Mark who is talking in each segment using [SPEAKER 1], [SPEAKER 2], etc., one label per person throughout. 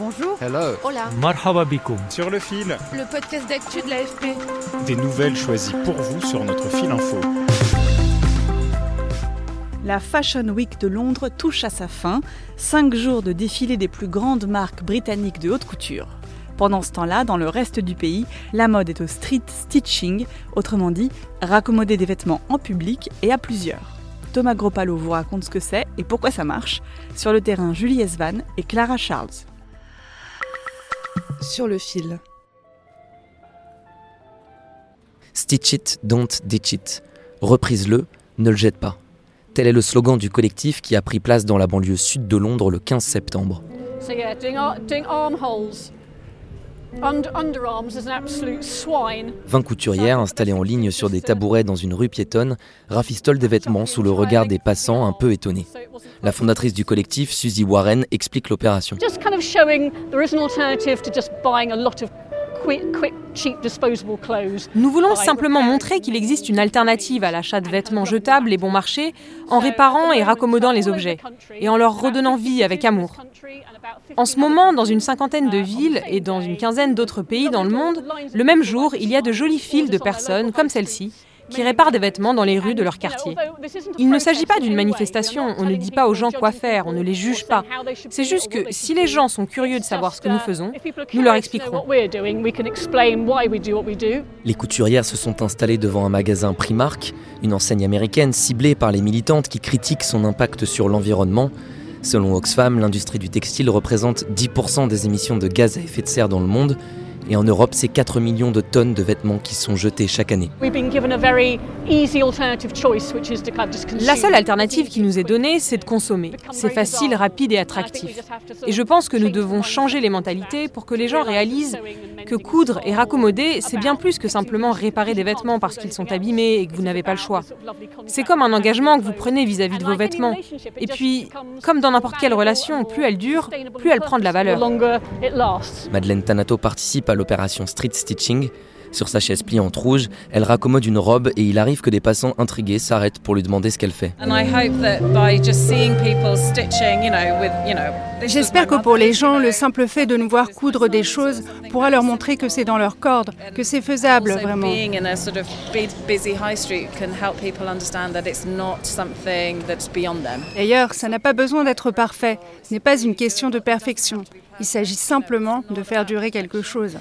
[SPEAKER 1] Bonjour.
[SPEAKER 2] Hello.
[SPEAKER 1] Hola.
[SPEAKER 3] Marhaba bikoum.
[SPEAKER 4] Sur le fil,
[SPEAKER 1] Le podcast d'actu de l'AFP.
[SPEAKER 4] des nouvelles choisies pour vous sur notre fil info.
[SPEAKER 5] La Fashion Week de Londres touche à sa fin. Cinq jours de défilé des plus grandes marques britanniques de haute couture. Pendant ce temps-là, dans le reste du pays, la mode est au street stitching, autrement dit, raccommoder des vêtements en public et à plusieurs. Thomas Gropalo vous raconte ce que c'est et pourquoi ça marche. Sur le terrain, Julie Esvan et Clara Charles.
[SPEAKER 1] Sur le fil.
[SPEAKER 2] Stitch it, don't ditch it. Reprise-le, ne le jette pas. Tel est le slogan du collectif qui a pris place dans la banlieue sud de Londres le 15 septembre.
[SPEAKER 6] So yeah, doing, ar- doing armholes.
[SPEAKER 2] 20 couturières installées en ligne sur des tabourets dans une rue piétonne rafistolent des vêtements sous le regard des passants un peu étonnés. La fondatrice du collectif, Suzy Warren, explique l'opération.
[SPEAKER 7] Nous voulons simplement montrer qu'il existe une alternative à l'achat de vêtements jetables et bon marché en réparant et raccommodant les objets et en leur redonnant vie avec amour. En ce moment, dans une cinquantaine de villes et dans une quinzaine d'autres pays dans le monde, le même jour, il y a de jolies files de personnes comme celle-ci qui réparent des vêtements dans les rues de leur quartier. Il ne s'agit pas d'une manifestation, on ne dit pas aux gens quoi faire, on ne les juge pas. C'est juste que si les gens sont curieux de savoir ce que nous faisons, nous leur expliquerons.
[SPEAKER 2] Les couturières se sont installées devant un magasin Primark, une enseigne américaine ciblée par les militantes qui critiquent son impact sur l'environnement. Selon Oxfam, l'industrie du textile représente 10% des émissions de gaz à effet de serre dans le monde. Et en Europe, c'est 4 millions de tonnes de vêtements qui sont jetés chaque année.
[SPEAKER 7] La seule alternative qui nous est donnée, c'est de consommer. C'est facile, rapide et attractif. Et je pense que nous devons changer les mentalités pour que les gens réalisent que coudre et raccommoder, c'est bien plus que simplement réparer des vêtements parce qu'ils sont abîmés et que vous n'avez pas le choix. C'est comme un engagement que vous prenez vis-à-vis de vos vêtements. Et puis, comme dans n'importe quelle relation, plus elle dure, plus elle prend de la valeur.
[SPEAKER 2] Madeleine Tanato participe à l'opération Street Stitching. Sur sa chaise pliante rouge, elle raccommode une robe et il arrive que des passants intrigués s'arrêtent pour lui demander ce qu'elle fait.
[SPEAKER 8] J'espère que pour les gens, le simple fait de nous voir coudre des choses pourra leur montrer que c'est dans leur corde, que c'est faisable vraiment. D'ailleurs, ça n'a pas besoin d'être parfait. Ce n'est pas une question de perfection. Il s'agit simplement de faire durer quelque chose.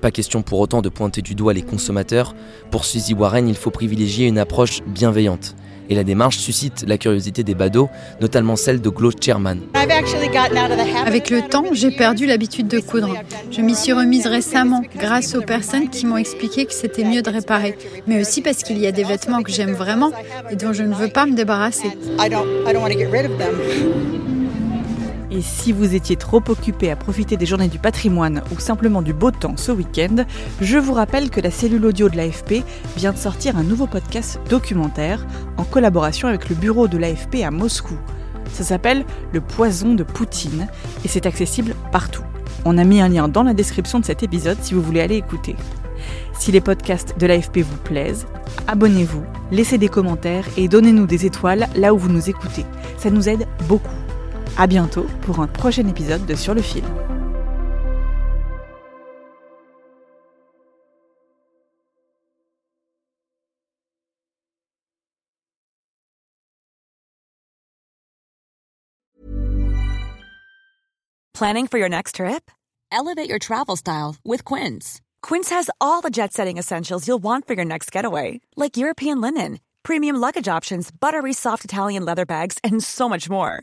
[SPEAKER 2] Pas question pour autant de pointer du doigt les consommateurs. Pour Suzy Warren, il faut privilégier une approche bienveillante. Et la démarche suscite la curiosité des badauds, notamment celle de Glo Chairman.
[SPEAKER 9] Avec le temps, j'ai perdu l'habitude de coudre. Je m'y suis remise récemment grâce aux personnes qui m'ont expliqué que c'était mieux de réparer, mais aussi parce qu'il y a des vêtements que j'aime vraiment et dont je ne veux pas me débarrasser.
[SPEAKER 5] Et si vous étiez trop occupé à profiter des journées du patrimoine ou simplement du beau temps ce week-end, je vous rappelle que la cellule audio de l'AFP vient de sortir un nouveau podcast documentaire en collaboration avec le bureau de l'AFP à Moscou. Ça s'appelle Le poison de Poutine et c'est accessible partout. On a mis un lien dans la description de cet épisode si vous voulez aller écouter. Si les podcasts de l'AFP vous plaisent, abonnez-vous, laissez des commentaires et donnez-nous des étoiles là où vous nous écoutez. Ça nous aide beaucoup. À bientôt pour un prochain épisode de Sur le fil.
[SPEAKER 10] Planning for your next trip? Elevate your travel style with Quince. Quince has all the jet setting essentials you'll want for your next getaway, like European linen, premium luggage options, buttery soft Italian leather bags, and so much more.